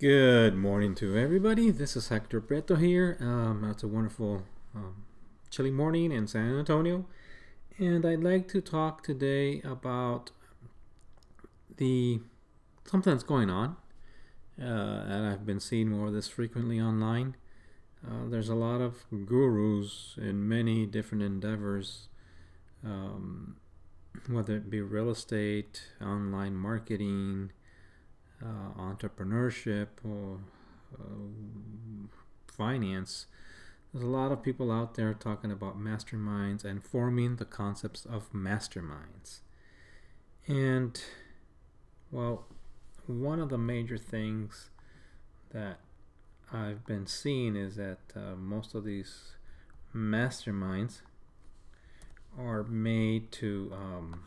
Good morning to everybody. This is Hector Preto here. Um, it's a wonderful um, chilly morning in San Antonio, and I'd like to talk today about the something that's going on, uh, and I've been seeing more of this frequently online. Uh, there's a lot of gurus in many different endeavors, um, whether it be real estate, online marketing uh, entrepreneurship or uh, finance, there's a lot of people out there talking about masterminds and forming the concepts of masterminds. And, well, one of the major things that I've been seeing is that uh, most of these masterminds are made to um,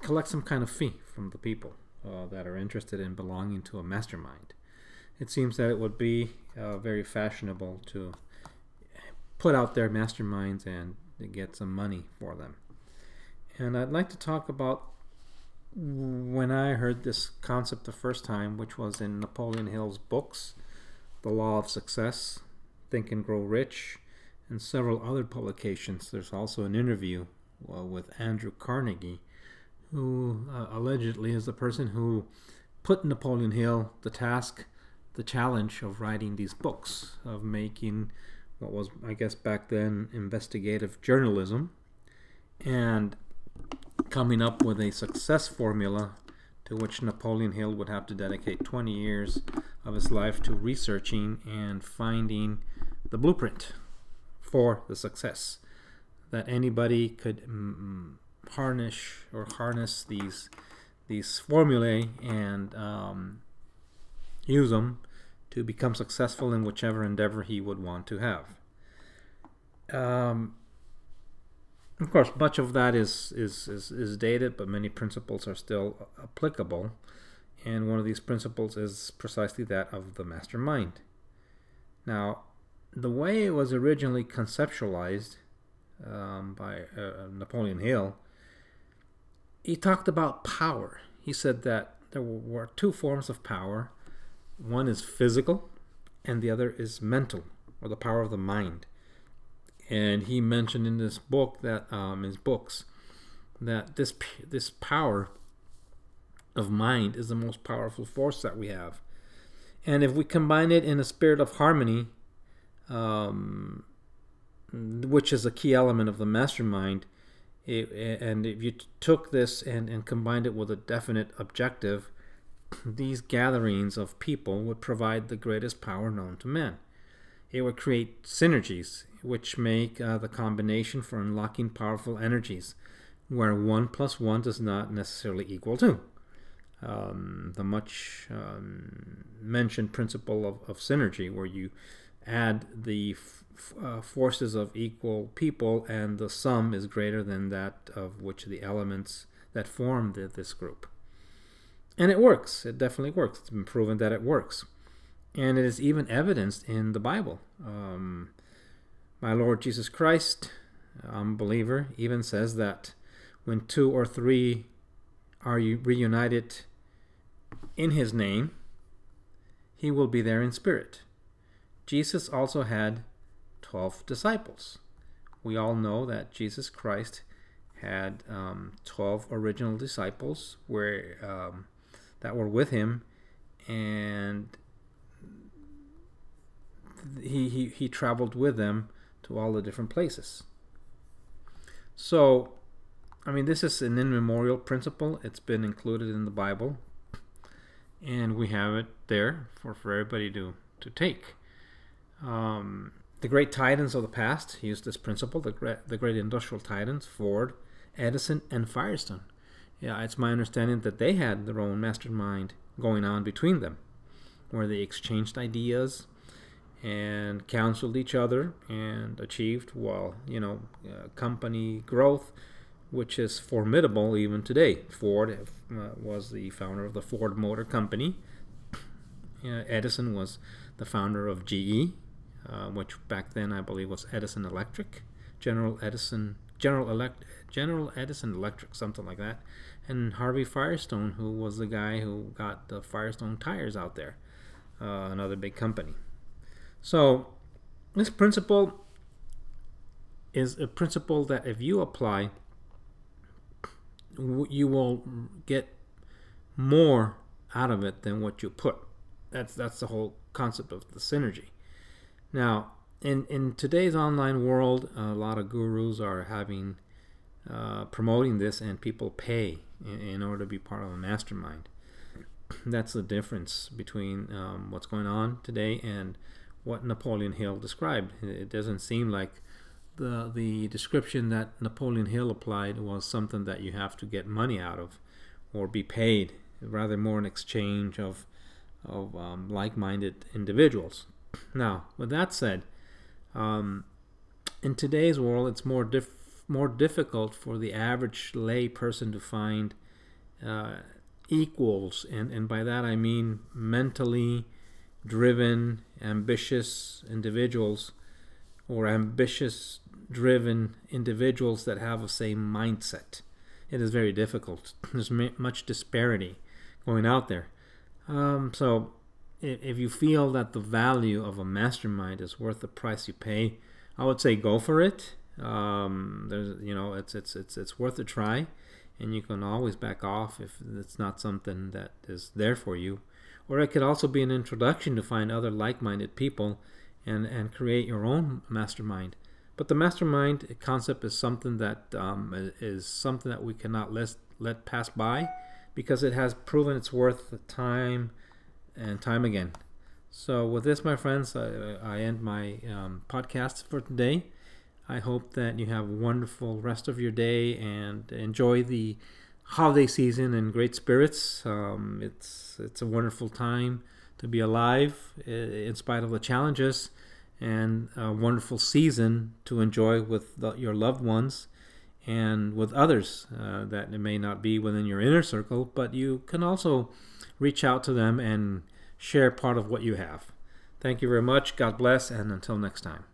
collect some kind of fee from the people uh, that are interested in belonging to a mastermind. It seems that it would be uh, very fashionable to put out their masterminds and get some money for them. And I'd like to talk about when I heard this concept the first time, which was in Napoleon Hill's books, The Law of Success, Think and Grow Rich, and several other publications. There's also an interview uh, with Andrew Carnegie who uh, allegedly is the person who put Napoleon Hill the task, the challenge of writing these books, of making what was, I guess, back then investigative journalism, and coming up with a success formula to which Napoleon Hill would have to dedicate 20 years of his life to researching and finding the blueprint for the success that anybody could mm, harness or harness these these formulae and um, use them to become successful in whichever endeavor he would want to have. Um, of course, much of that is, is, is, is dated, but many principles are still applicable. And one of these principles is precisely that of the mastermind. Now, the way it was originally conceptualized um, by uh, Napoleon Hill he talked about power. He said that there were two forms of power one is physical, and the other is mental, or the power of the mind. And he mentioned in this book that um, his books that this this power of mind is the most powerful force that we have, and if we combine it in a spirit of harmony, um, which is a key element of the mastermind, it, and if you took this and, and combined it with a definite objective, these gatherings of people would provide the greatest power known to man. It would create synergies, which make uh, the combination for unlocking powerful energies, where 1 plus 1 does not necessarily equal 2. Um, the much um, mentioned principle of, of synergy, where you add the uh, forces of equal people, and the sum is greater than that of which the elements that form the, this group. And it works. It definitely works. It's been proven that it works. And it is even evidenced in the Bible. Um, my Lord Jesus Christ, unbeliever, even says that when two or three are reunited in his name, he will be there in spirit. Jesus also had 12 disciples. We all know that Jesus Christ had um, 12 original disciples where um, that were with him and he, he, he traveled with them to all the different places. So, I mean, this is an immemorial principle. It's been included in the Bible, and we have it there for, for everybody to, to take. Um, the great titans of the past used this principle, the great, the great industrial titans, Ford, Edison, and Firestone. Yeah, it's my understanding that they had their own mastermind going on between them, where they exchanged ideas and counseled each other and achieved, well, you know, uh, company growth, which is formidable even today. Ford uh, was the founder of the Ford Motor Company. Uh, Edison was the founder of GE, uh, which back then I believe was Edison Electric, General Edison, General Elect, General Edison Electric, something like that. and Harvey Firestone, who was the guy who got the Firestone tires out there, uh, another big company. So, this principle is a principle that if you apply, you will get more out of it than what you put. That's that's the whole concept of the synergy. Now, in in today's online world, a lot of gurus are having uh, promoting this, and people pay in, in, order to be part of a mastermind. That's the difference between um, what's going on today and what Napoleon Hill described. It doesn't seem like the the description that Napoleon Hill applied was something that you have to get money out of or be paid, rather more an exchange of of um, like-minded individuals. Now, with that said, um, in today's world, it's more diff- more difficult for the average lay person to find uh, equals, and, and by that I mean mentally driven, ambitious individuals or ambitious driven individuals that have the same mindset. It is very difficult. There's much disparity going out there. Um, so, if, you feel that the value of a mastermind is worth the price you pay, I would say go for it. Um, there's, you know, it's it's it's it's worth a try, and you can always back off if it's not something that is there for you. Or it could also be an introduction to find other like-minded people, and and create your own mastermind. But the mastermind concept is something that um, is something that we cannot let let pass by because it has proven its worth the time and time again. So, with this, my friends, I, I end my um, podcast for today. I hope that you have a wonderful rest of your day and enjoy the holiday season in great spirits. Um, it's it's a wonderful time to be alive in spite of the challenges and a wonderful season to enjoy with the, your loved ones and with others uh, that it may not be within your inner circle, but you can also reach out to them and share part of what you have. Thank you very much. God bless, and until next time.